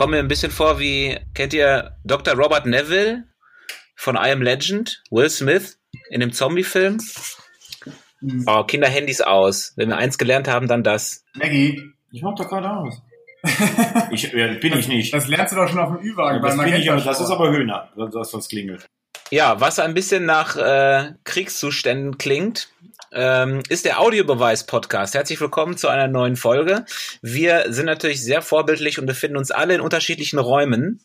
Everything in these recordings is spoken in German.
komme mir ein bisschen vor wie, kennt ihr Dr. Robert Neville von I Am Legend? Will Smith in dem Zombie-Film? Mhm. Oh, Kinderhandys aus. Wenn wir eins gelernt haben, dann das. Maggie. Ich mach doch gerade aus. ich, ja, bin ich nicht. Das lernst du doch schon auf dem Ü-Wagen. Ja, das, ich, aber, das ist aber Höhner, das was klingelt. Ja, was ein bisschen nach äh, Kriegszuständen klingt, ähm, ist der Audiobeweis-Podcast. Herzlich willkommen zu einer neuen Folge. Wir sind natürlich sehr vorbildlich und befinden uns alle in unterschiedlichen Räumen.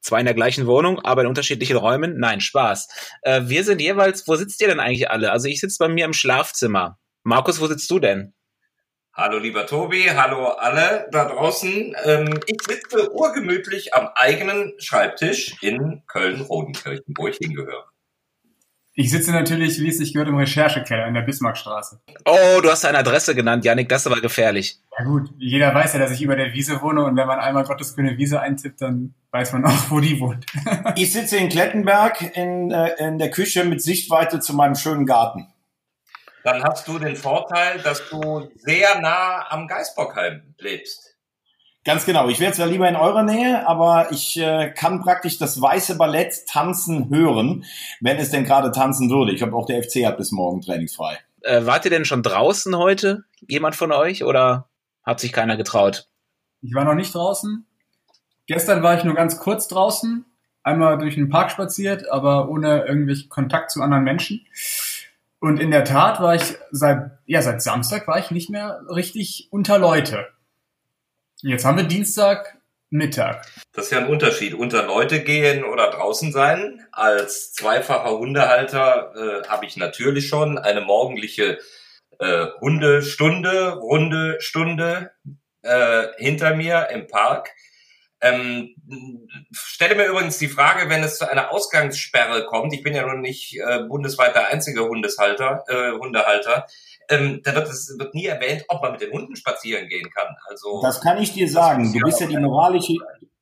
Zwar in der gleichen Wohnung, aber in unterschiedlichen Räumen. Nein, Spaß. Äh, wir sind jeweils, wo sitzt ihr denn eigentlich alle? Also ich sitze bei mir im Schlafzimmer. Markus, wo sitzt du denn? Hallo lieber Tobi, hallo alle da draußen. Ähm, ich sitze urgemütlich am eigenen Schreibtisch in Köln-Rodenkirchen, wo ich hingehöre. Ich sitze natürlich, wie es sich gehört, im Recherchekeller in der Bismarckstraße. Oh, du hast eine Adresse genannt, Janik, das ist aber gefährlich. Ja gut, jeder weiß ja, dass ich über der Wiese wohne und wenn man einmal Gottes grüne Wiese eintippt, dann weiß man auch, wo die wohnt. ich sitze in Klettenberg in, äh, in der Küche mit Sichtweite zu meinem schönen Garten dann hast du den Vorteil, dass du sehr nah am Geisbockheim lebst. Ganz genau. Ich wäre zwar lieber in eurer Nähe, aber ich äh, kann praktisch das weiße Ballett tanzen hören, wenn es denn gerade tanzen würde. Ich habe auch der FC hat bis morgen trainingsfrei. Äh, wart ihr denn schon draußen heute? Jemand von euch oder hat sich keiner getraut? Ich war noch nicht draußen. Gestern war ich nur ganz kurz draußen, einmal durch den Park spaziert, aber ohne irgendwelchen Kontakt zu anderen Menschen. Und in der Tat war ich seit, ja, seit Samstag war ich nicht mehr richtig unter Leute. Jetzt haben wir Dienstag Mittag. Das ist ja ein Unterschied. Unter Leute gehen oder draußen sein. Als zweifacher Hundehalter äh, habe ich natürlich schon eine morgendliche äh, Hundestunde, Runde Stunde äh, hinter mir im Park. Ähm, stelle mir übrigens die Frage, wenn es zu einer Ausgangssperre kommt, ich bin ja nun nicht äh, bundesweit der einzige Hundeshalter, äh, Hundehalter, ähm, da wird, es wird nie erwähnt, ob man mit den Hunden spazieren gehen kann. Also das kann ich dir sagen. Du bist ja die moralische,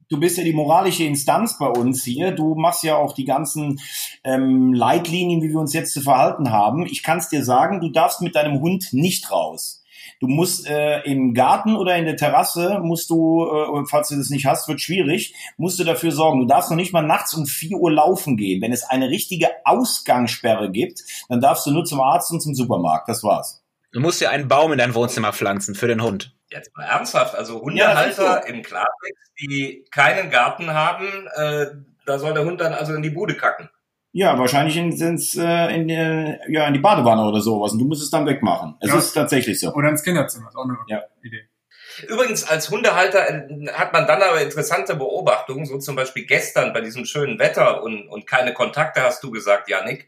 du bist ja die moralische Instanz bei uns hier. Du machst ja auch die ganzen ähm, Leitlinien, wie wir uns jetzt zu verhalten haben. Ich kann es dir sagen, du darfst mit deinem Hund nicht raus. Du musst äh, im Garten oder in der Terrasse, musst du, äh, falls du das nicht hast, wird schwierig, musst du dafür sorgen. Du darfst noch nicht mal nachts um 4 Uhr laufen gehen. Wenn es eine richtige Ausgangssperre gibt, dann darfst du nur zum Arzt und zum Supermarkt. Das war's. Du musst ja einen Baum in dein Wohnzimmer pflanzen für den Hund. Jetzt mal ernsthaft, also Hundehalter ja, so. im Klartext, die keinen Garten haben, äh, da soll der Hund dann also in die Bude kacken. Ja, wahrscheinlich sind es äh, in, die, ja, in die Badewanne oder sowas und du musst es dann wegmachen. Es ja. ist tatsächlich so. Oder ins Kinderzimmer, ist auch eine ja. Idee. Übrigens, als Hundehalter äh, hat man dann aber interessante Beobachtungen, so zum Beispiel gestern bei diesem schönen Wetter und, und keine Kontakte, hast du gesagt, Janik.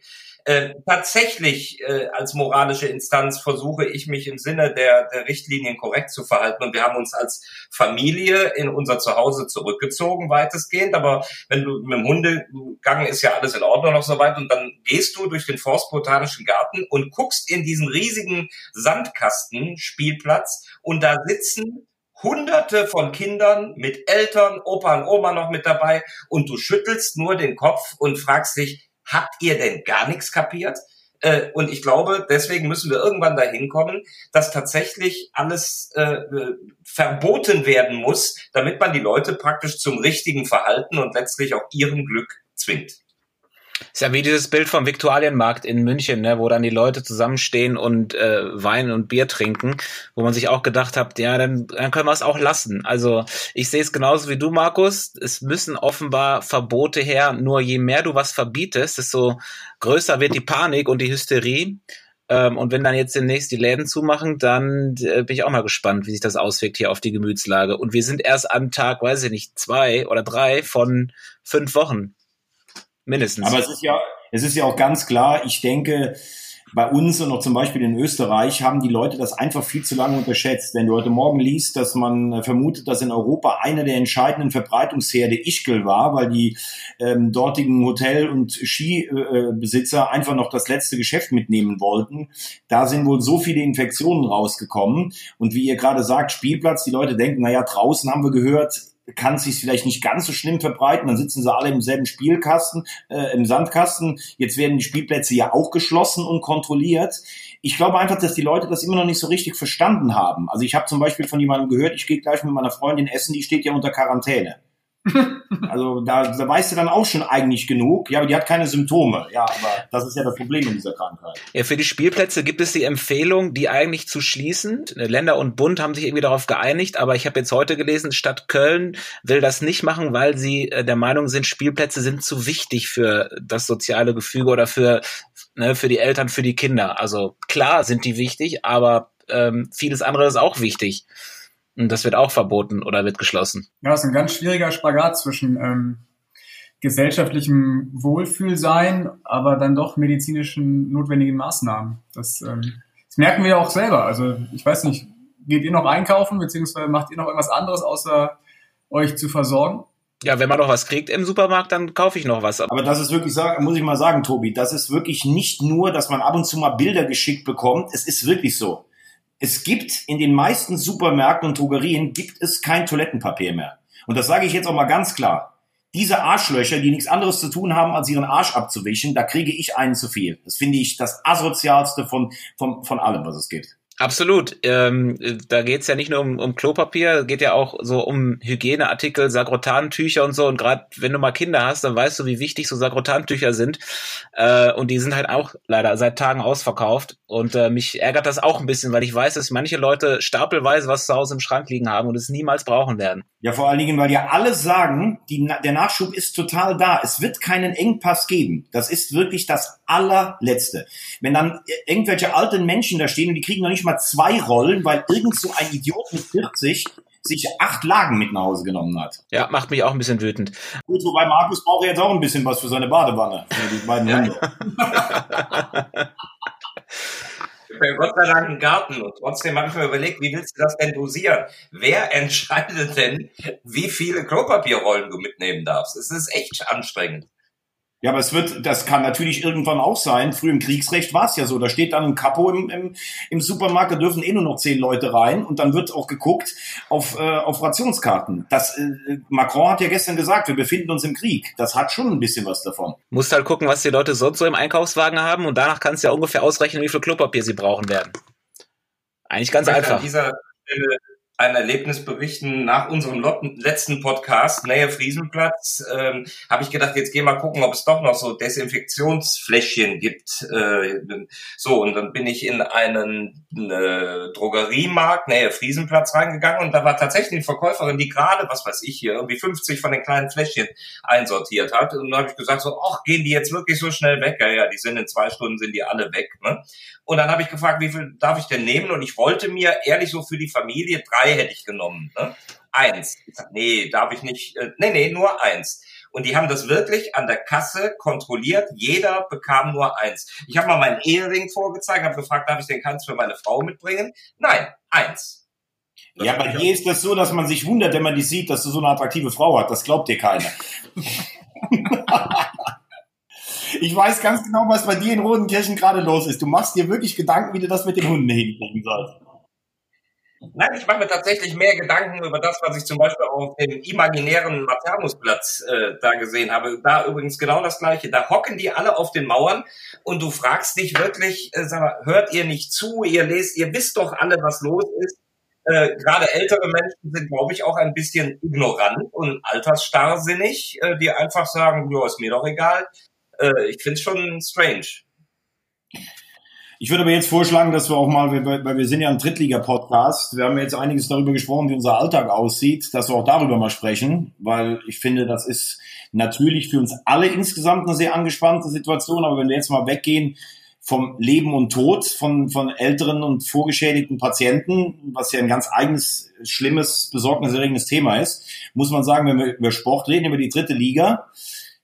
Äh, tatsächlich äh, als moralische Instanz versuche ich mich im Sinne der, der Richtlinien korrekt zu verhalten. Und wir haben uns als Familie in unser Zuhause zurückgezogen, weitestgehend. Aber wenn du mit dem Hundegang ist ja alles in Ordnung noch so weit. Und dann gehst du durch den Forstbotanischen Garten und guckst in diesen riesigen Sandkasten-Spielplatz und da sitzen Hunderte von Kindern mit Eltern, Opa und Oma noch mit dabei und du schüttelst nur den Kopf und fragst dich, habt ihr denn gar nichts kapiert? Äh, und ich glaube, deswegen müssen wir irgendwann dahin kommen, dass tatsächlich alles äh, verboten werden muss, damit man die Leute praktisch zum richtigen Verhalten und letztlich auch ihrem Glück zwingt. Ist ja wie dieses Bild vom Viktualienmarkt in München, ne, wo dann die Leute zusammenstehen und äh, Wein und Bier trinken, wo man sich auch gedacht hat, ja, dann, dann können wir es auch lassen. Also ich sehe es genauso wie du, Markus. Es müssen offenbar Verbote her. Nur je mehr du was verbietest, desto größer wird die Panik und die Hysterie. Ähm, und wenn dann jetzt demnächst die Läden zumachen, dann äh, bin ich auch mal gespannt, wie sich das auswirkt hier auf die Gemütslage. Und wir sind erst am Tag, weiß ich nicht, zwei oder drei von fünf Wochen. Mindestens. Aber es ist ja, es ist ja auch ganz klar, ich denke, bei uns und auch zum Beispiel in Österreich haben die Leute das einfach viel zu lange unterschätzt. Wenn du heute Morgen liest, dass man vermutet, dass in Europa einer der entscheidenden Verbreitungsherde Ischgl war, weil die ähm, dortigen Hotel- und Skibesitzer einfach noch das letzte Geschäft mitnehmen wollten. Da sind wohl so viele Infektionen rausgekommen. Und wie ihr gerade sagt, Spielplatz, die Leute denken, naja, draußen haben wir gehört, kann sich vielleicht nicht ganz so schlimm verbreiten. Dann sitzen sie alle im selben Spielkasten, äh, im Sandkasten. Jetzt werden die Spielplätze ja auch geschlossen und kontrolliert. Ich glaube einfach, dass die Leute das immer noch nicht so richtig verstanden haben. Also ich habe zum Beispiel von jemandem gehört, ich gehe gleich mit meiner Freundin essen, die steht ja unter Quarantäne. Also da, da weißt du dann auch schon eigentlich genug. Ja, aber die hat keine Symptome. Ja, aber das ist ja das Problem in dieser Krankheit. Ja, für die Spielplätze gibt es die Empfehlung, die eigentlich zu schließen. Länder und Bund haben sich irgendwie darauf geeinigt, aber ich habe jetzt heute gelesen, Stadt Köln will das nicht machen, weil sie äh, der Meinung sind, Spielplätze sind zu wichtig für das soziale Gefüge oder für, ne, für die Eltern, für die Kinder. Also klar sind die wichtig, aber ähm, vieles andere ist auch wichtig. Und das wird auch verboten oder wird geschlossen. Ja, das ist ein ganz schwieriger Spagat zwischen ähm, gesellschaftlichem Wohlfühlsein, aber dann doch medizinischen notwendigen Maßnahmen. Das, ähm, das merken wir ja auch selber. Also ich weiß nicht, geht ihr noch einkaufen, beziehungsweise macht ihr noch irgendwas anderes, außer euch zu versorgen? Ja, wenn man noch was kriegt im Supermarkt, dann kaufe ich noch was. Aber das ist wirklich, muss ich mal sagen, Tobi, das ist wirklich nicht nur, dass man ab und zu mal Bilder geschickt bekommt. Es ist wirklich so es gibt in den meisten Supermärkten und Drogerien gibt es kein Toilettenpapier mehr. Und das sage ich jetzt auch mal ganz klar. Diese Arschlöcher, die nichts anderes zu tun haben, als ihren Arsch abzuwischen, da kriege ich einen zu viel. Das finde ich das asozialste von, von, von allem, was es gibt. Absolut. Ähm, da geht's ja nicht nur um, um Klopapier, geht ja auch so um Hygieneartikel, Sagrotantücher und so. Und gerade wenn du mal Kinder hast, dann weißt du, wie wichtig so Sagrotantücher sind. Äh, und die sind halt auch leider seit Tagen ausverkauft. Und äh, mich ärgert das auch ein bisschen, weil ich weiß, dass manche Leute stapelweise was zu Hause im Schrank liegen haben und es niemals brauchen werden. Ja, vor allen Dingen, weil ja alle sagen, die, der Nachschub ist total da. Es wird keinen Engpass geben. Das ist wirklich das allerletzte. Wenn dann irgendwelche alten Menschen da stehen und die kriegen noch nicht mal zwei Rollen, weil irgend so ein Idiot mit 40 sich acht Lagen mit nach Hause genommen hat. Ja, macht mich auch ein bisschen wütend. Gut, wobei Markus braucht jetzt auch ein bisschen was für seine Badewanne, für die beiden. Hunde. Ich habe Gott sei Dank einen Garten und trotzdem habe ich mir überlegt, wie willst du das denn dosieren? Wer entscheidet denn, wie viele Klopapierrollen du mitnehmen darfst? Es ist echt anstrengend. Ja, aber es wird, das kann natürlich irgendwann auch sein. Früher im Kriegsrecht war es ja so. Da steht dann ein Kapo im, im, im Supermarkt, da dürfen eh nur noch zehn Leute rein und dann wird auch geguckt auf, äh, auf Rationskarten. Das, äh, Macron hat ja gestern gesagt, wir befinden uns im Krieg. Das hat schon ein bisschen was davon. Musst halt gucken, was die Leute sonst so im Einkaufswagen haben und danach kannst du ja ungefähr ausrechnen, wie viel Klopapier sie brauchen werden. Eigentlich ganz einfach. Ein Erlebnis berichten nach unserem letzten Podcast, Nähe Friesenplatz, ähm, habe ich gedacht, jetzt geh mal gucken, ob es doch noch so Desinfektionsfläschchen gibt. Äh, so, und dann bin ich in einen äh, Drogeriemarkt, Nähe Friesenplatz reingegangen und da war tatsächlich eine Verkäuferin, die gerade, was weiß ich hier, irgendwie 50 von den kleinen Fläschchen einsortiert hat. Und dann habe ich gesagt, so, ach, gehen die jetzt wirklich so schnell weg? Ja, ja, die sind in zwei Stunden, sind die alle weg. Ne? Und dann habe ich gefragt, wie viel darf ich denn nehmen? Und ich wollte mir ehrlich so für die Familie drei hätte ich genommen. Ne? Eins. Nee, darf ich nicht. Äh, nee, nee, nur eins. Und die haben das wirklich an der Kasse kontrolliert. Jeder bekam nur eins. Ich habe mal meinen Ehering vorgezeigt, habe gefragt, darf ich den keins für meine Frau mitbringen? Nein, eins. Das ja, bei dir ist das so, dass man sich wundert, wenn man die sieht, dass du so eine attraktive Frau hast. Das glaubt dir keiner. Ich weiß ganz genau, was bei dir in Rodenkirchen gerade los ist. Du machst dir wirklich Gedanken, wie du das mit den Hunden hinkriegen sollst. Nein, ich mache mir tatsächlich mehr Gedanken über das, was ich zum Beispiel auf dem imaginären Maternusplatz äh, da gesehen habe. Da übrigens genau das Gleiche. Da hocken die alle auf den Mauern und du fragst dich wirklich, äh, sag mal, hört ihr nicht zu? Ihr lest, ihr wisst doch alle, was los ist. Äh, Gerade ältere Menschen sind, glaube ich, auch ein bisschen ignorant und altersstarrsinnig, äh, die einfach sagen, ja, ist mir doch egal äh, ich finde es schon strange. Ich würde aber jetzt vorschlagen, dass wir auch mal, weil wir sind ja ein Drittliga-Podcast, wir haben jetzt einiges darüber gesprochen, wie unser Alltag aussieht, dass wir auch darüber mal sprechen, weil ich finde, das ist natürlich für uns alle insgesamt eine sehr angespannte Situation, aber wenn wir jetzt mal weggehen vom Leben und Tod von, von älteren und vorgeschädigten Patienten, was ja ein ganz eigenes, schlimmes, besorgniserregendes Thema ist, muss man sagen, wenn wir über Sport reden, über die dritte Liga,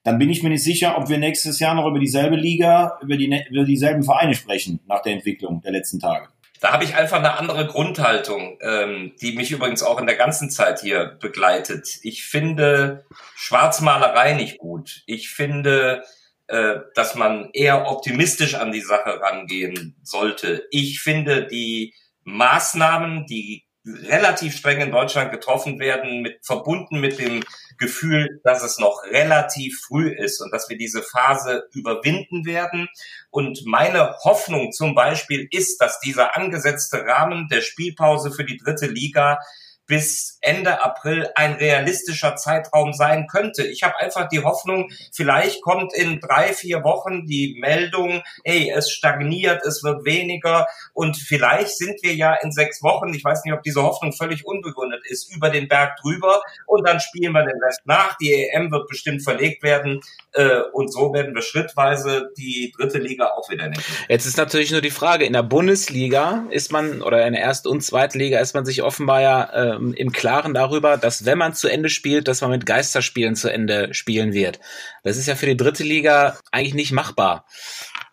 dann bin ich mir nicht sicher, ob wir nächstes Jahr noch über dieselbe Liga, über, die, über dieselben Vereine sprechen nach der Entwicklung der letzten Tage. Da habe ich einfach eine andere Grundhaltung, ähm, die mich übrigens auch in der ganzen Zeit hier begleitet. Ich finde Schwarzmalerei nicht gut. Ich finde, äh, dass man eher optimistisch an die Sache rangehen sollte. Ich finde die Maßnahmen, die relativ streng in Deutschland getroffen werden, mit, verbunden mit dem Gefühl, dass es noch relativ früh ist und dass wir diese Phase überwinden werden. Und meine Hoffnung zum Beispiel ist, dass dieser angesetzte Rahmen der Spielpause für die dritte Liga bis Ende April ein realistischer Zeitraum sein könnte. Ich habe einfach die Hoffnung, vielleicht kommt in drei, vier Wochen die Meldung, hey, es stagniert, es wird weniger und vielleicht sind wir ja in sechs Wochen, ich weiß nicht, ob diese Hoffnung völlig unbegründet ist, über den Berg drüber und dann spielen wir den Rest nach. Die EM wird bestimmt verlegt werden äh, und so werden wir schrittweise die dritte Liga auch wieder nehmen. Jetzt ist natürlich nur die Frage, in der Bundesliga ist man oder in der Erst- und Zweitliga ist man sich offenbar ja ähm, im Klaren darüber, dass wenn man zu Ende spielt, dass man mit Geisterspielen zu Ende spielen wird. Das ist ja für die dritte Liga eigentlich nicht machbar.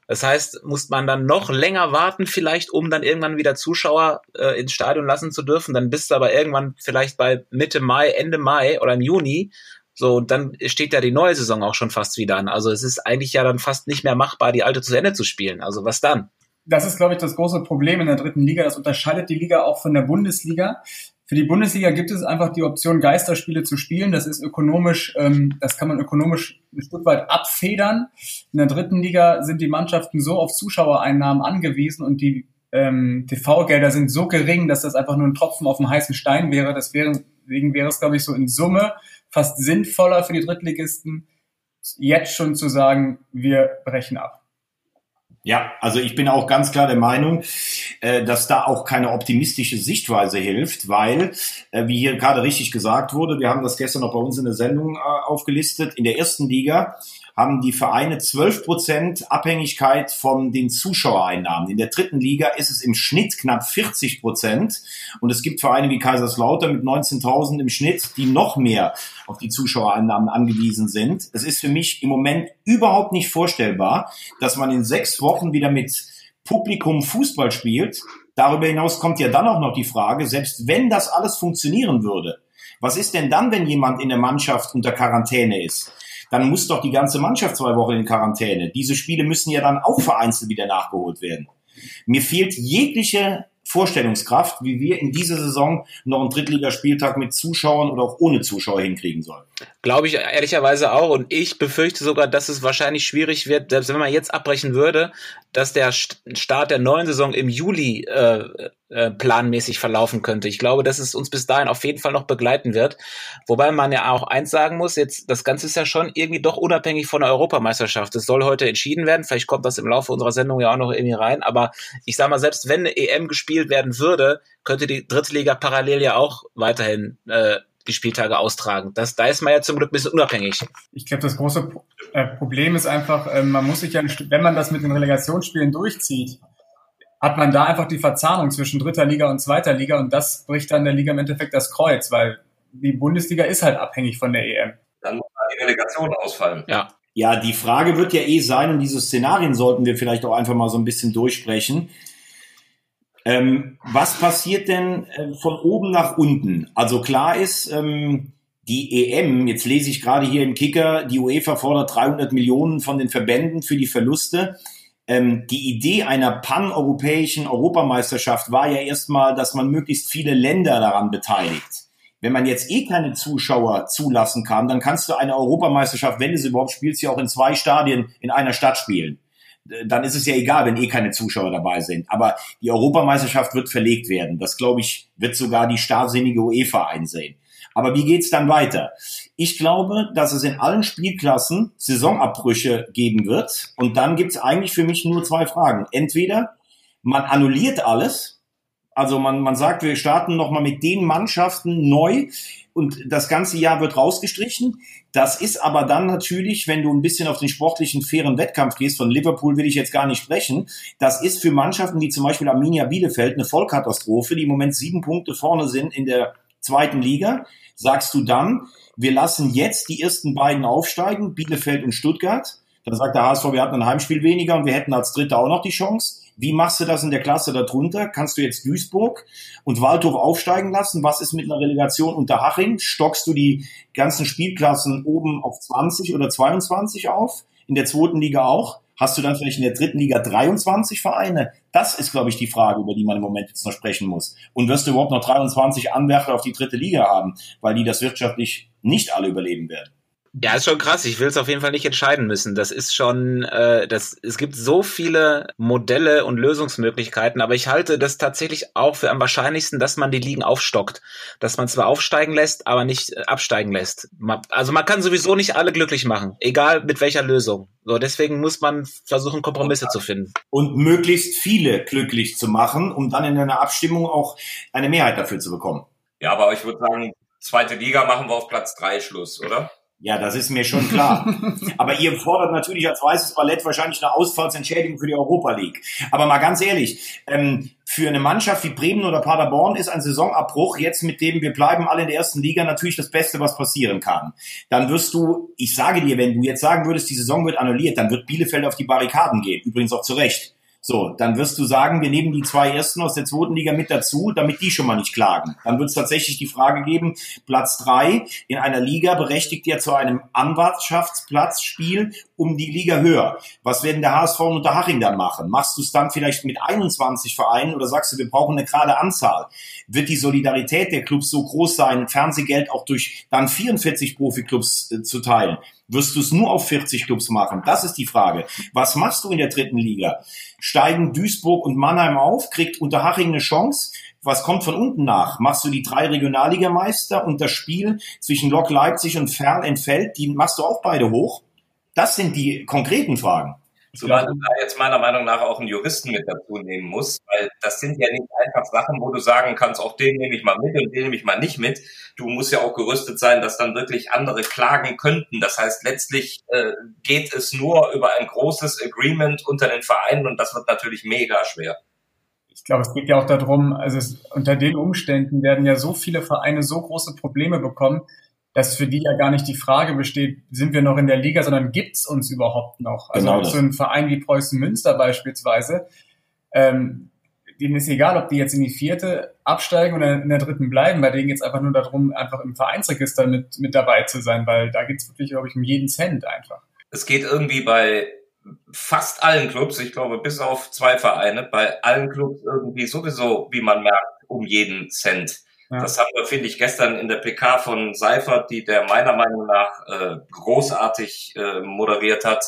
Das heißt, muss man dann noch länger warten, vielleicht, um dann irgendwann wieder Zuschauer äh, ins Stadion lassen zu dürfen. Dann bist du aber irgendwann vielleicht bei Mitte Mai, Ende Mai oder im Juni. So, und dann steht ja die neue Saison auch schon fast wieder an. Also es ist eigentlich ja dann fast nicht mehr machbar, die alte zu Ende zu spielen. Also was dann? Das ist, glaube ich, das große Problem in der dritten Liga. Das unterscheidet die Liga auch von der Bundesliga. Für die Bundesliga gibt es einfach die Option, Geisterspiele zu spielen. Das ist ökonomisch, ähm, das kann man ökonomisch ein Stück weit abfedern. In der dritten Liga sind die Mannschaften so auf Zuschauereinnahmen angewiesen und die ähm, TV-Gelder sind so gering, dass das einfach nur ein Tropfen auf dem heißen Stein wäre. Deswegen wäre es, glaube ich, so in Summe fast sinnvoller für die Drittligisten, jetzt schon zu sagen, wir brechen ab. Ja, also ich bin auch ganz klar der Meinung, äh, dass da auch keine optimistische Sichtweise hilft, weil, äh, wie hier gerade richtig gesagt wurde, wir haben das gestern noch bei uns in der Sendung äh, aufgelistet, in der ersten Liga haben die Vereine 12 Prozent Abhängigkeit von den Zuschauereinnahmen. In der dritten Liga ist es im Schnitt knapp 40 Prozent. Und es gibt Vereine wie Kaiserslautern mit 19.000 im Schnitt, die noch mehr auf die Zuschauereinnahmen angewiesen sind. Es ist für mich im Moment überhaupt nicht vorstellbar, dass man in sechs Wochen wieder mit Publikum Fußball spielt. Darüber hinaus kommt ja dann auch noch die Frage, selbst wenn das alles funktionieren würde, was ist denn dann, wenn jemand in der Mannschaft unter Quarantäne ist? Dann muss doch die ganze Mannschaft zwei Wochen in Quarantäne. Diese Spiele müssen ja dann auch vereinzelt wieder nachgeholt werden. Mir fehlt jegliche Vorstellungskraft, wie wir in dieser Saison noch einen Drittligaspieltag mit Zuschauern oder auch ohne Zuschauer hinkriegen sollen. Glaube ich ehrlicherweise auch. Und ich befürchte sogar, dass es wahrscheinlich schwierig wird, selbst wenn man jetzt abbrechen würde, dass der Start der neuen Saison im Juli äh, äh, planmäßig verlaufen könnte. Ich glaube, dass es uns bis dahin auf jeden Fall noch begleiten wird. Wobei man ja auch eins sagen muss, jetzt, das Ganze ist ja schon irgendwie doch unabhängig von der Europameisterschaft. Es soll heute entschieden werden. Vielleicht kommt das im Laufe unserer Sendung ja auch noch irgendwie rein. Aber ich sag mal, selbst wenn eine EM gespielt werden würde, könnte die dritte Liga parallel ja auch weiterhin äh, die Spieltage austragen. Das, da ist man ja zum Glück ein bisschen unabhängig. Ich glaube, das große äh, Problem ist einfach, äh, man muss sich ja, wenn man das mit den Relegationsspielen durchzieht, hat man da einfach die Verzahnung zwischen dritter Liga und zweiter Liga und das bricht dann der Liga im Endeffekt das Kreuz, weil die Bundesliga ist halt abhängig von der EM. Dann muss die Relegation ausfallen. Ja. Ja, die Frage wird ja eh sein, und diese Szenarien sollten wir vielleicht auch einfach mal so ein bisschen durchsprechen. Ähm, was passiert denn äh, von oben nach unten? Also klar ist, ähm, die EM, jetzt lese ich gerade hier im Kicker, die UEFA fordert 300 Millionen von den Verbänden für die Verluste ähm, die Idee einer paneuropäischen Europameisterschaft war ja erstmal, dass man möglichst viele Länder daran beteiligt. Wenn man jetzt eh keine Zuschauer zulassen kann, dann kannst du eine Europameisterschaft, wenn du sie überhaupt spielst, ja auch in zwei Stadien in einer Stadt spielen. Dann ist es ja egal, wenn eh keine Zuschauer dabei sind. Aber die Europameisterschaft wird verlegt werden. Das, glaube ich, wird sogar die starrsinnige UEFA einsehen. Aber wie geht's dann weiter? Ich glaube, dass es in allen Spielklassen Saisonabbrüche geben wird. Und dann gibt's eigentlich für mich nur zwei Fragen. Entweder man annulliert alles, also man, man sagt, wir starten nochmal mit den Mannschaften neu und das ganze Jahr wird rausgestrichen. Das ist aber dann natürlich, wenn du ein bisschen auf den sportlichen, fairen Wettkampf gehst, von Liverpool will ich jetzt gar nicht sprechen, das ist für Mannschaften wie zum Beispiel Arminia Bielefeld eine Vollkatastrophe, die im Moment sieben Punkte vorne sind in der zweiten Liga, sagst du dann, wir lassen jetzt die ersten beiden aufsteigen, Bielefeld und Stuttgart. Dann sagt der HSV, wir hatten ein Heimspiel weniger und wir hätten als Dritter auch noch die Chance. Wie machst du das in der Klasse darunter? Kannst du jetzt Duisburg und Waldhof aufsteigen lassen? Was ist mit einer Relegation unter Haching? Stockst du die ganzen Spielklassen oben auf 20 oder 22 auf? In der zweiten Liga auch? Hast du dann vielleicht in der dritten Liga 23 Vereine? Das ist, glaube ich, die Frage, über die man im Moment jetzt noch sprechen muss. Und wirst du überhaupt noch 23 Anwärter auf die dritte Liga haben, weil die das wirtschaftlich nicht alle überleben werden? Ja, ist schon krass. Ich will es auf jeden Fall nicht entscheiden müssen. Das ist schon, äh, das, es gibt so viele Modelle und Lösungsmöglichkeiten, aber ich halte das tatsächlich auch für am wahrscheinlichsten, dass man die Ligen aufstockt. Dass man zwar aufsteigen lässt, aber nicht äh, absteigen lässt. Man, also man kann sowieso nicht alle glücklich machen, egal mit welcher Lösung. So, deswegen muss man versuchen, Kompromisse zu finden. Und möglichst viele glücklich zu machen, um dann in einer Abstimmung auch eine Mehrheit dafür zu bekommen. Ja, aber ich würde sagen, zweite Liga machen wir auf Platz drei Schluss, oder? Ja, das ist mir schon klar. Aber ihr fordert natürlich als weißes Ballett wahrscheinlich eine Ausfallsentschädigung für die Europa League. Aber mal ganz ehrlich, ähm, für eine Mannschaft wie Bremen oder Paderborn ist ein Saisonabbruch jetzt mit dem wir bleiben alle in der ersten Liga natürlich das Beste, was passieren kann. Dann wirst du, ich sage dir, wenn du jetzt sagen würdest, die Saison wird annulliert, dann wird Bielefeld auf die Barrikaden gehen. Übrigens auch zu Recht. So, dann wirst du sagen, wir nehmen die zwei Ersten aus der zweiten Liga mit dazu, damit die schon mal nicht klagen. Dann wird es tatsächlich die Frage geben, Platz drei in einer Liga berechtigt ja zu einem Anwartschaftsplatzspiel um die Liga höher. Was werden der HSV und der Haching dann machen? Machst du es dann vielleicht mit 21 Vereinen oder sagst du, wir brauchen eine gerade Anzahl? Wird die Solidarität der Clubs so groß sein, Fernsehgeld auch durch dann 44 Profiklubs äh, zu teilen? Wirst du es nur auf 40 Clubs machen? Das ist die Frage. Was machst du in der dritten Liga? Steigen Duisburg und Mannheim auf? Kriegt Unterhaching eine Chance? Was kommt von unten nach? Machst du die drei Regionalligameister und das Spiel zwischen Lok Leipzig und Ferl entfällt? Die machst du auch beide hoch? Das sind die konkreten Fragen. Zumal du da jetzt meiner Meinung nach auch einen Juristen mit dazu nehmen musst, weil das sind ja nicht einfach Sachen, wo du sagen kannst, auch den nehme ich mal mit und den nehme ich mal nicht mit. Du musst ja auch gerüstet sein, dass dann wirklich andere klagen könnten. Das heißt, letztlich äh, geht es nur über ein großes Agreement unter den Vereinen und das wird natürlich mega schwer. Ich glaube, es geht ja auch darum, also es, unter den Umständen werden ja so viele Vereine so große Probleme bekommen, dass für die ja gar nicht die Frage besteht, sind wir noch in der Liga, sondern gibt's uns überhaupt noch? Also genau so ein Verein wie Preußen Münster beispielsweise, ähm, denen ist egal, ob die jetzt in die vierte absteigen oder in der dritten bleiben, bei denen geht es einfach nur darum, einfach im Vereinsregister mit, mit dabei zu sein, weil da geht es wirklich, glaube ich, um jeden Cent einfach. Es geht irgendwie bei fast allen Clubs, ich glaube bis auf zwei Vereine, bei allen Clubs irgendwie sowieso, wie man merkt, um jeden Cent. Ja. Das haben wir, finde ich, gestern in der PK von Seifert, die der meiner Meinung nach äh, großartig äh, moderiert hat,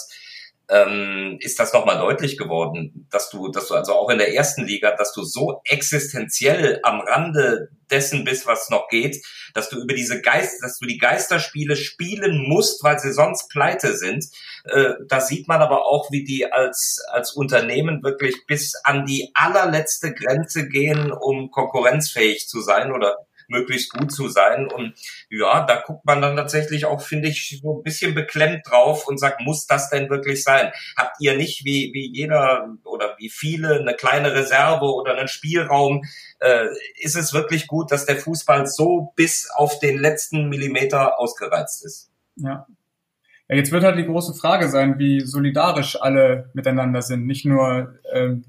ähm, ist das nochmal deutlich geworden, dass du, dass du also auch in der ersten Liga, dass du so existenziell am Rande dessen bist, was noch geht, dass du über diese Geist, dass du die Geisterspiele spielen musst, weil sie sonst pleite sind. Äh, da sieht man aber auch, wie die als, als Unternehmen wirklich bis an die allerletzte Grenze gehen, um konkurrenzfähig zu sein oder möglichst gut zu sein. Und ja, da guckt man dann tatsächlich auch, finde ich, so ein bisschen beklemmt drauf und sagt, muss das denn wirklich sein? Habt ihr nicht wie, wie jeder oder wie viele eine kleine Reserve oder einen Spielraum? Äh, ist es wirklich gut, dass der Fußball so bis auf den letzten Millimeter ausgereizt ist? Ja, jetzt wird halt die große Frage sein, wie solidarisch alle miteinander sind. Nicht nur ähm,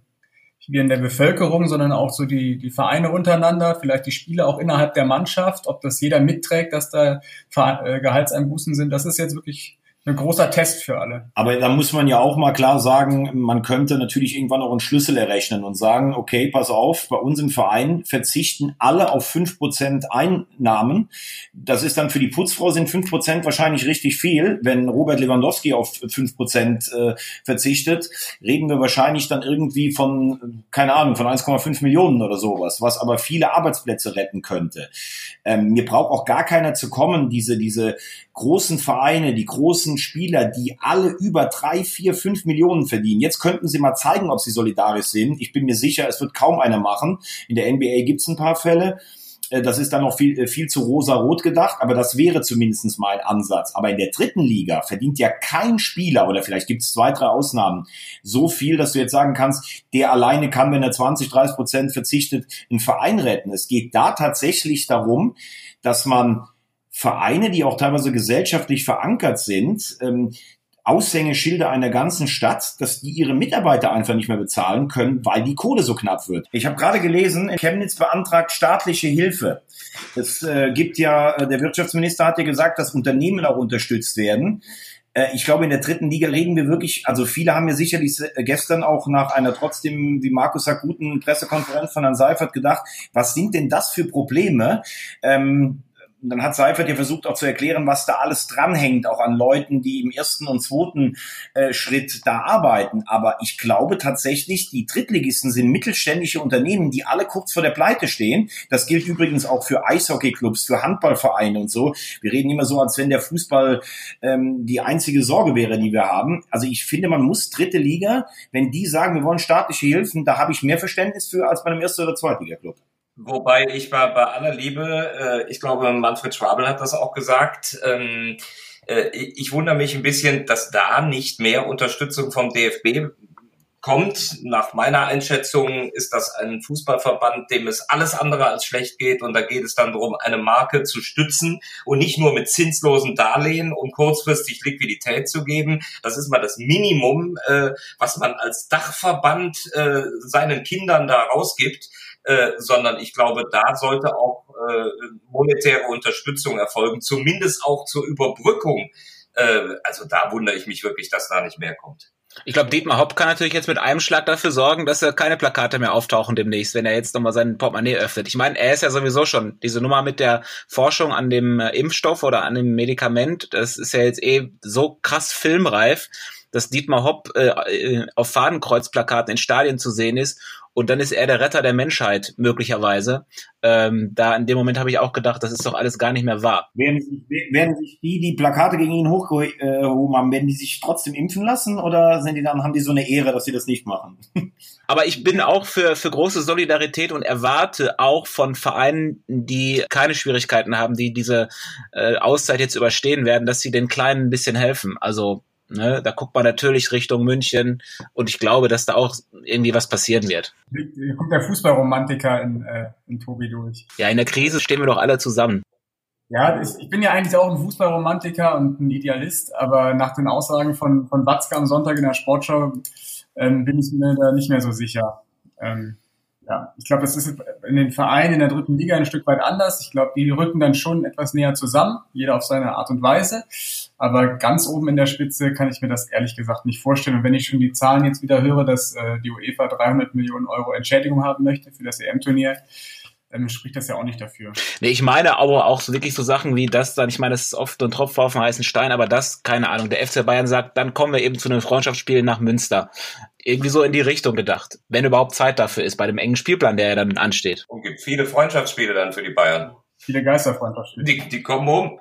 wir in der Bevölkerung, sondern auch so die, die Vereine untereinander, vielleicht die Spieler auch innerhalb der Mannschaft, ob das jeder mitträgt, dass da äh, Gehaltseinbußen sind. Das ist jetzt wirklich ein großer Test für alle. Aber da muss man ja auch mal klar sagen, man könnte natürlich irgendwann auch einen Schlüssel errechnen und sagen, okay, pass auf, bei uns im Verein verzichten alle auf fünf Prozent Einnahmen. Das ist dann für die Putzfrau sind fünf Prozent wahrscheinlich richtig viel. Wenn Robert Lewandowski auf fünf Prozent äh, verzichtet, reden wir wahrscheinlich dann irgendwie von, keine Ahnung, von 1,5 Millionen oder sowas, was aber viele Arbeitsplätze retten könnte. Ähm, mir braucht auch gar keiner zu kommen, diese, diese großen Vereine, die großen Spieler, die alle über drei, vier, fünf Millionen verdienen. Jetzt könnten sie mal zeigen, ob sie solidarisch sind. Ich bin mir sicher, es wird kaum einer machen. In der NBA gibt es ein paar Fälle. Äh, das ist dann noch viel, äh, viel zu rosa-rot gedacht, aber das wäre zumindest mal ein Ansatz. Aber in der dritten Liga verdient ja kein Spieler, oder vielleicht gibt es zwei, drei Ausnahmen, so viel, dass du jetzt sagen kannst, der alleine kann, wenn er 20, 30 Prozent verzichtet, einen Verein retten. Es geht da tatsächlich darum, dass man Vereine, die auch teilweise gesellschaftlich verankert sind, ähm, Aushängeschilder einer ganzen Stadt, dass die ihre Mitarbeiter einfach nicht mehr bezahlen können, weil die Kohle so knapp wird. Ich habe gerade gelesen, Chemnitz beantragt staatliche Hilfe. Es äh, gibt ja, äh, der Wirtschaftsminister hat ja gesagt, dass Unternehmen auch unterstützt werden. Äh, ich glaube, in der dritten Liga reden wir wirklich, also viele haben mir sicherlich äh, gestern auch nach einer trotzdem, wie Markus sagt, guten Pressekonferenz von Herrn Seifert gedacht, was sind denn das für Probleme? Ähm, dann hat Seifert ja versucht auch zu erklären, was da alles dranhängt, auch an Leuten, die im ersten und zweiten äh, Schritt da arbeiten. Aber ich glaube tatsächlich, die Drittligisten sind mittelständische Unternehmen, die alle kurz vor der Pleite stehen. Das gilt übrigens auch für Eishockeyclubs, für Handballvereine und so. Wir reden immer so, als wenn der Fußball ähm, die einzige Sorge wäre, die wir haben. Also ich finde, man muss dritte Liga, wenn die sagen, wir wollen staatliche Hilfen, da habe ich mehr Verständnis für als bei einem ersten oder Zweitliga-Club. Wobei ich bei, bei aller Liebe, äh, ich glaube, Manfred Schwabel hat das auch gesagt, ähm, äh, ich wundere mich ein bisschen, dass da nicht mehr Unterstützung vom DFB kommt. Nach meiner Einschätzung ist das ein Fußballverband, dem es alles andere als schlecht geht. Und da geht es dann darum, eine Marke zu stützen und nicht nur mit zinslosen Darlehen, um kurzfristig Liquidität zu geben. Das ist mal das Minimum, äh, was man als Dachverband äh, seinen Kindern da rausgibt. Äh, sondern ich glaube, da sollte auch äh, monetäre Unterstützung erfolgen, zumindest auch zur Überbrückung. Äh, also da wundere ich mich wirklich, dass da nicht mehr kommt. Ich glaube, Dietmar Hopp kann natürlich jetzt mit einem Schlag dafür sorgen, dass er keine Plakate mehr auftauchen demnächst, wenn er jetzt nochmal sein Portemonnaie öffnet. Ich meine, er ist ja sowieso schon diese Nummer mit der Forschung an dem äh, Impfstoff oder an dem Medikament, das ist ja jetzt eh so krass filmreif, dass Dietmar Hopp äh, äh auf Fadenkreuzplakaten in Stadien zu sehen ist und dann ist er der Retter der Menschheit möglicherweise. Ähm, da in dem Moment habe ich auch gedacht, das ist doch alles gar nicht mehr wahr. Werden sich, werden sich die, die Plakate gegen ihn hochgehoben haben, werden die sich trotzdem impfen lassen oder sind die dann, haben die so eine Ehre, dass sie das nicht machen? Aber ich bin auch für, für große Solidarität und erwarte auch von Vereinen, die keine Schwierigkeiten haben, die diese äh, Auszeit jetzt überstehen werden, dass sie den Kleinen ein bisschen helfen. Also Ne, da guckt man natürlich Richtung München und ich glaube, dass da auch irgendwie was passieren wird. Hier kommt der Fußballromantiker in, äh, in Tobi durch. Ja, in der Krise stehen wir doch alle zusammen. Ja, ich, ich bin ja eigentlich auch ein Fußballromantiker und ein Idealist, aber nach den Aussagen von, von Watzke am Sonntag in der Sportschau ähm, bin ich mir da nicht mehr so sicher. Ähm, ja, ich glaube, das ist in den Vereinen in der dritten Liga ein Stück weit anders. Ich glaube, die rücken dann schon etwas näher zusammen, jeder auf seine Art und Weise. Aber ganz oben in der Spitze kann ich mir das ehrlich gesagt nicht vorstellen. Und wenn ich schon die Zahlen jetzt wieder höre, dass äh, die UEFA 300 Millionen Euro Entschädigung haben möchte für das EM-Turnier, dann spricht das ja auch nicht dafür. Nee, ich meine aber auch so wirklich so Sachen wie das dann, ich meine, das ist oft ein Tropfen auf den heißen Stein, aber das, keine Ahnung, der FC Bayern sagt, dann kommen wir eben zu einem Freundschaftsspiel nach Münster. Irgendwie so in die Richtung gedacht. Wenn überhaupt Zeit dafür ist, bei dem engen Spielplan, der ja dann ansteht. Und gibt viele Freundschaftsspiele dann für die Bayern. Viele Geisterfreundschaftsspiele. Die, die kommen um.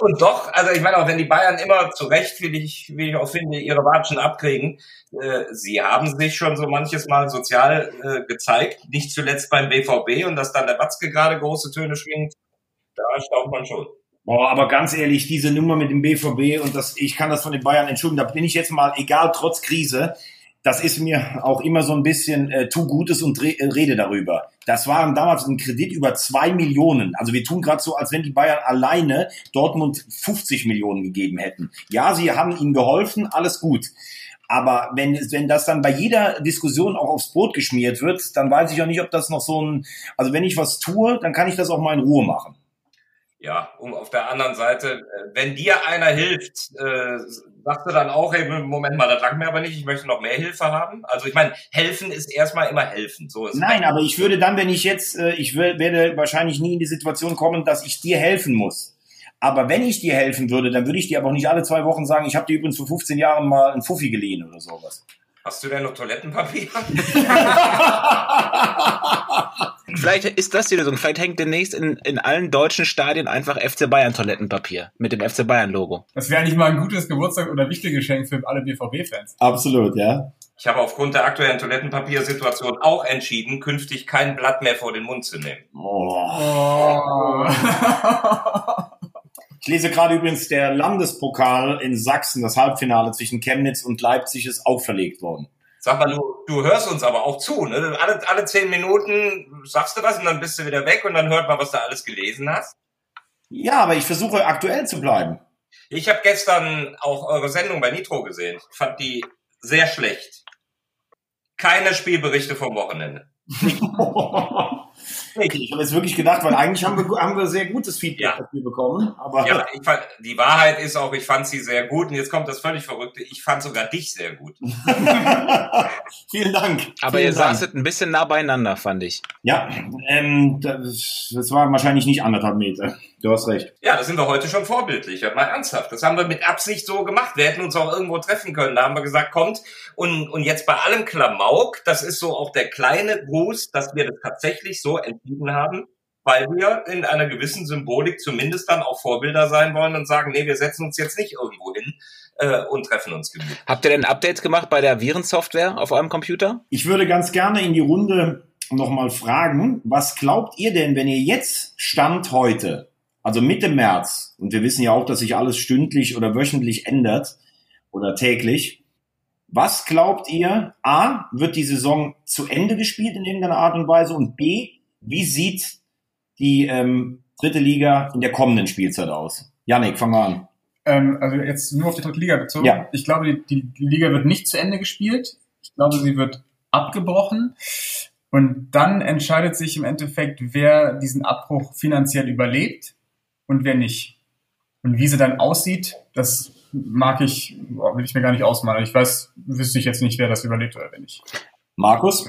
Und doch, also ich meine auch, wenn die Bayern immer zu Recht, wie ich, wie ich auch finde, ihre Watschen abkriegen, äh, sie haben sich schon so manches Mal sozial äh, gezeigt, nicht zuletzt beim BVB und dass dann der Watzke gerade große Töne schwingt, da staunt man schon. Boah, aber ganz ehrlich, diese Nummer mit dem BVB und das, ich kann das von den Bayern entschuldigen, da bin ich jetzt mal, egal, trotz Krise, das ist mir auch immer so ein bisschen äh, tu Gutes und re rede darüber. Das waren damals ein Kredit über zwei Millionen. Also wir tun gerade so, als wenn die Bayern alleine Dortmund 50 Millionen gegeben hätten. Ja, sie haben ihnen geholfen, alles gut. Aber wenn, wenn das dann bei jeder Diskussion auch aufs Brot geschmiert wird, dann weiß ich auch nicht, ob das noch so ein, also wenn ich was tue, dann kann ich das auch mal in Ruhe machen. Ja, um auf der anderen Seite, äh, wenn dir einer hilft, äh, sagst du dann auch, hey, Moment mal, das langt mir aber nicht, ich möchte noch mehr Hilfe haben. Also ich meine, helfen ist erstmal immer helfen. So ist Nein, aber ich würde dann, wenn ich jetzt, äh, ich werde wahrscheinlich nie in die Situation kommen, dass ich dir helfen muss. Aber wenn ich dir helfen würde, dann würde ich dir aber auch nicht alle zwei Wochen sagen, ich habe dir übrigens vor 15 Jahren mal einen Fuffi geliehen oder sowas. Hast du denn noch Toilettenpapier? Vielleicht ist das die Lösung. Vielleicht hängt demnächst in, in allen deutschen Stadien einfach FC Bayern Toilettenpapier mit dem FC Bayern Logo. Das wäre nicht mal ein gutes Geburtstag oder wichtiges Geschenk für alle BVB-Fans. Absolut, ja. Ich habe aufgrund der aktuellen Toilettenpapiersituation auch entschieden, künftig kein Blatt mehr vor den Mund zu nehmen. Oh. oh. Ich lese gerade übrigens, der Landespokal in Sachsen, das Halbfinale zwischen Chemnitz und Leipzig ist auch verlegt worden. Sag mal, du, du hörst uns aber auch zu, ne? Alle, alle zehn Minuten sagst du was und dann bist du wieder weg und dann hört man, was du alles gelesen hast. Ja, aber ich versuche aktuell zu bleiben. Ich habe gestern auch eure Sendung bei Nitro gesehen. Ich fand die sehr schlecht. Keine Spielberichte vom Wochenende. Ich habe jetzt wirklich gedacht, weil eigentlich haben wir, haben wir sehr gutes Feedback Ja. dafür bekommen. Aber Ja, ich fand, die Wahrheit ist auch, ich fand sie sehr gut. Und jetzt kommt das völlig Verrückte. Ich fand sogar dich sehr gut. vielen Dank. Aber vielen ihr Dank. saßet ein bisschen nah beieinander, fand ich. Ja, ähm, das, das war wahrscheinlich nicht anderthalb Meter. Du hast recht. Ja, da sind wir heute schon vorbildlich. Mal ernsthaft. Das haben wir mit Absicht so gemacht. Wir hätten uns auch irgendwo treffen können. Da haben wir gesagt, kommt. Und, und jetzt bei allem Klamauk, das ist so auch der kleine Gruß, dass wir das tatsächlich so entschieden haben, weil wir in einer gewissen Symbolik zumindest dann auch Vorbilder sein wollen und sagen, nee, wir setzen uns jetzt nicht irgendwo hin äh, und treffen uns gemütlich. Habt ihr denn Updates gemacht bei der Virensoftware auf eurem Computer? Ich würde ganz gerne in die Runde nochmal fragen, was glaubt ihr denn, wenn ihr jetzt Stand heute, also Mitte März, und wir wissen ja auch, dass sich alles stündlich oder wöchentlich ändert oder täglich, was glaubt ihr, A, wird die Saison zu Ende gespielt in irgendeiner Art und Weise und B, wie sieht die ähm, dritte Liga in der kommenden Spielzeit aus? Janik, fang mal an. Ähm, also jetzt nur auf die dritte Liga bezogen. Ja. Ich glaube, die, die, Liga wird nicht zu Ende gespielt. Ich glaube, sie wird abgebrochen. Und dann entscheidet sich im Endeffekt, wer diesen Abbruch finanziell überlebt und wer nicht. Und wie sie dann aussieht, das mag ich, will ich mir gar nicht ausmalen. Ich weiß, wüsste ich jetzt nicht, wer das überlebt oder wer nicht. Markus?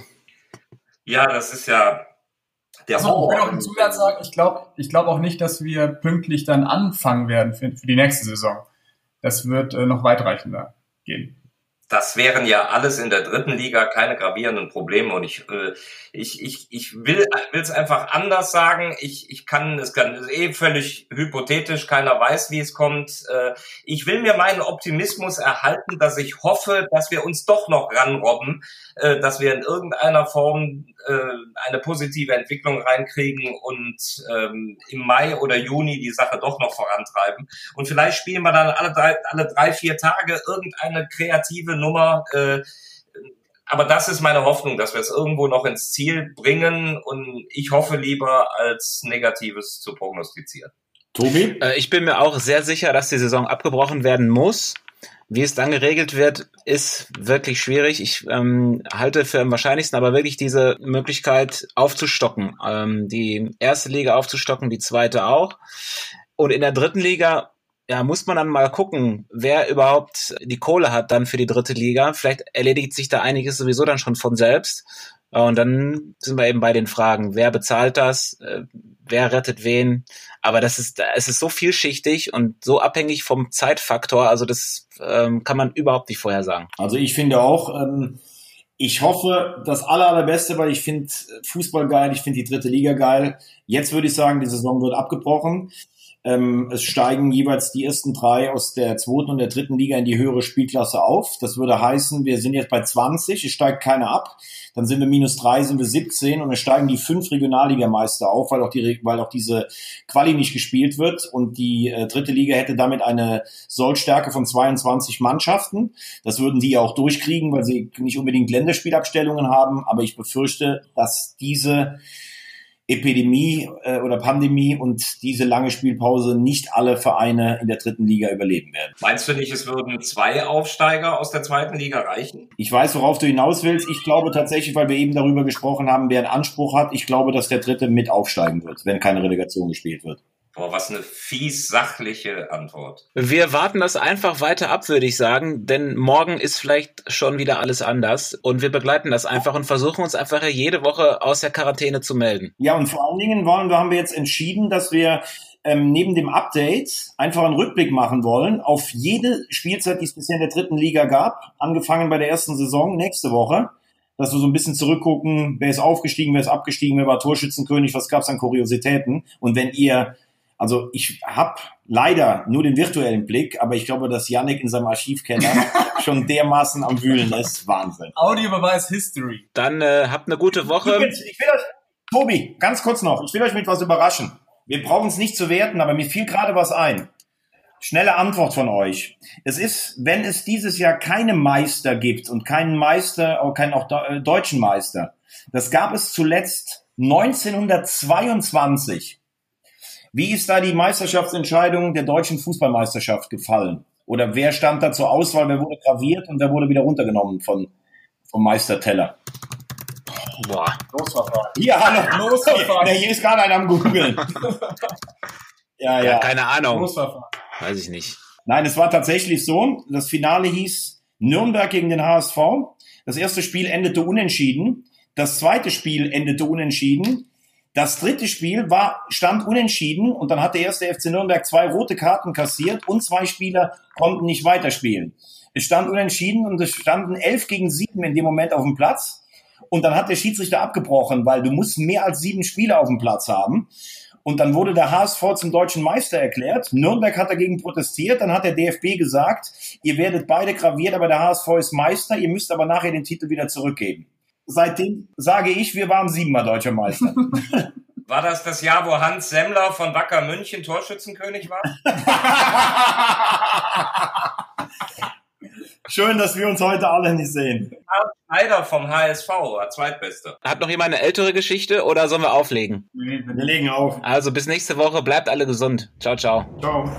Ja, das ist ja der Also, ich will auch einen Zusatz sagen, ich glaube ich glaub auch nicht, dass wir pünktlich dann anfangen werden für, für die nächste Saison. Das wird äh, noch weitreichender gehen. Das wären ja alles in der dritten Liga keine gravierenden Probleme und ich äh, ich ich ich will es einfach anders sagen. Ich ich kann es kann ist eh völlig hypothetisch, keiner weiß, wie es kommt. Äh, ich will mir meinen Optimismus erhalten, dass ich hoffe, dass wir uns doch noch ranrobben, äh, dass wir in irgendeiner Form äh, eine positive Entwicklung reinkriegen und ähm, im Mai oder Juni die Sache doch noch vorantreiben. Und vielleicht spielen wir dann alle drei, alle drei, vier Tage irgendeine kreative Nummer. Äh, aber das ist meine Hoffnung, dass wir es irgendwo noch ins Ziel bringen. Und ich hoffe lieber, als Negatives zu prognostizieren. Tobi? Äh, ich bin mir auch sehr sicher, dass die Saison abgebrochen werden muss. Wie es dann geregelt wird, ist wirklich schwierig. Ich ähm, halte für am wahrscheinlichsten aber wirklich diese Möglichkeit aufzustocken. Ähm, die erste Liga aufzustocken, die zweite auch. Und in der dritten Liga ja, muss man dann mal gucken, wer überhaupt die Kohle hat dann für die dritte Liga. Vielleicht erledigt sich da einiges sowieso dann schon von selbst. Und dann sind wir eben bei den Fragen, wer bezahlt das, äh, wer rettet wen. Aber das ist, es ist so vielschichtig und so abhängig vom Zeitfaktor. Also das ähm, kann man überhaupt nicht vorhersagen. Also ich finde auch, ähm, ich hoffe das aller, allerbeste, weil ich finde Fußball geil, ich finde die dritte Liga geil. Jetzt würde ich sagen, die Saison wird abgebrochen. Ähm, es steigen jeweils die ersten drei aus der zweiten und der dritten Liga in die höhere Spielklasse auf. Das würde heißen, wir sind jetzt bei 20, es steigt keiner ab. Dann sind wir minus drei, sind wir 17 und es steigen die fünf Regionalligameister auf, weil auch, die, weil auch diese Quali nicht gespielt wird. Und die äh, dritte Liga hätte damit eine Sollstärke von 22 Mannschaften. Das würden die ja auch durchkriegen, weil sie nicht unbedingt Länderspielabstellungen haben. Aber ich befürchte, dass diese Epidemie äh, oder Pandemie und diese lange Spielpause nicht alle Vereine in der dritten Liga überleben werden. Meinst du nicht, es würden zwei Aufsteiger aus der zweiten Liga reichen? Ich weiß, worauf du hinaus willst. Ich glaube tatsächlich, weil wir eben darüber gesprochen haben, wer einen Anspruch hat, ich glaube, dass der dritte mit aufsteigen wird, wenn keine Relegation gespielt wird. Boah, was eine fies sachliche Antwort. Wir warten das einfach weiter ab, würde ich sagen, denn morgen ist vielleicht schon wieder alles anders und wir begleiten das einfach und versuchen uns einfach jede Woche aus der Quarantäne zu melden. Ja, und vor allen Dingen wollen, wir haben wir jetzt entschieden, dass wir ähm, neben dem Update einfach einen Rückblick machen wollen auf jede Spielzeit, die es bisher in der dritten Liga gab, angefangen bei der ersten Saison nächste Woche, dass wir so ein bisschen zurückgucken, wer ist aufgestiegen, wer ist abgestiegen, wer war Torschützenkönig, was gab es an Kuriositäten. Und wenn ihr, also ich habe leider nur den virtuellen Blick, aber ich glaube, dass Yannick in seinem Archivkeller schon dermaßen am Wühlen ist. Wahnsinn. Audiobeweis History. Dann äh, habt eine gute Woche. Übrigens, ich will euch, Tobi, ganz kurz noch, ich will euch mit was überraschen. Wir brauchen es nicht zu werten, aber mir fiel gerade was ein. Schnelle Antwort von euch. Es ist, wenn es dieses Jahr keine Meister gibt und keinen Meister, auch keinen auch äh, deutschen Meister. Das gab es zuletzt 1922. Wie ist da die Meisterschaftsentscheidung der deutschen Fußballmeisterschaft gefallen? Oder wer stand da zur Auswahl? Wer wurde graviert und wer wurde wieder runtergenommen von, vom Meisterteller? Boah. Losverfahren. Hier, hallo. Losverfahren. Hier ist gerade einer am Googeln. ja, Ja, ja. keine Ahnung. Losverfahren. Weiß ich nicht. Nein, es war tatsächlich so. Das Finale hieß Nürnberg gegen den HSV. Das erste Spiel endete unentschieden. Das zweite Spiel endete unentschieden. Das dritte Spiel war, stand unentschieden und dann hat der erste FC Nürnberg zwei rote Karten kassiert und zwei Spieler konnten nicht weiterspielen. Es stand unentschieden und es standen elf gegen sieben in dem Moment auf dem Platz. Und dann hat der Schiedsrichter abgebrochen, weil du musst mehr als sieben Spieler auf dem Platz haben. Und dann wurde der HSV zum deutschen Meister erklärt. Nürnberg hat dagegen protestiert. Dann hat der DFB gesagt, ihr werdet beide graviert, aber der HSV ist Meister. Ihr müsst aber nachher den Titel wieder zurückgeben. Seitdem sage ich, wir waren siebenmal deutscher Meister. War das das Jahr, wo Hans Semmler von Wacker München Torschützenkönig war? Schön, dass wir uns heute alle nicht sehen. Schneider vom HSV war Zweitbester. Hat noch jemand eine ältere Geschichte oder sollen wir auflegen? Nee, Wir legen auf. Also bis nächste Woche. Bleibt alle gesund. Ciao, ciao. Ciao.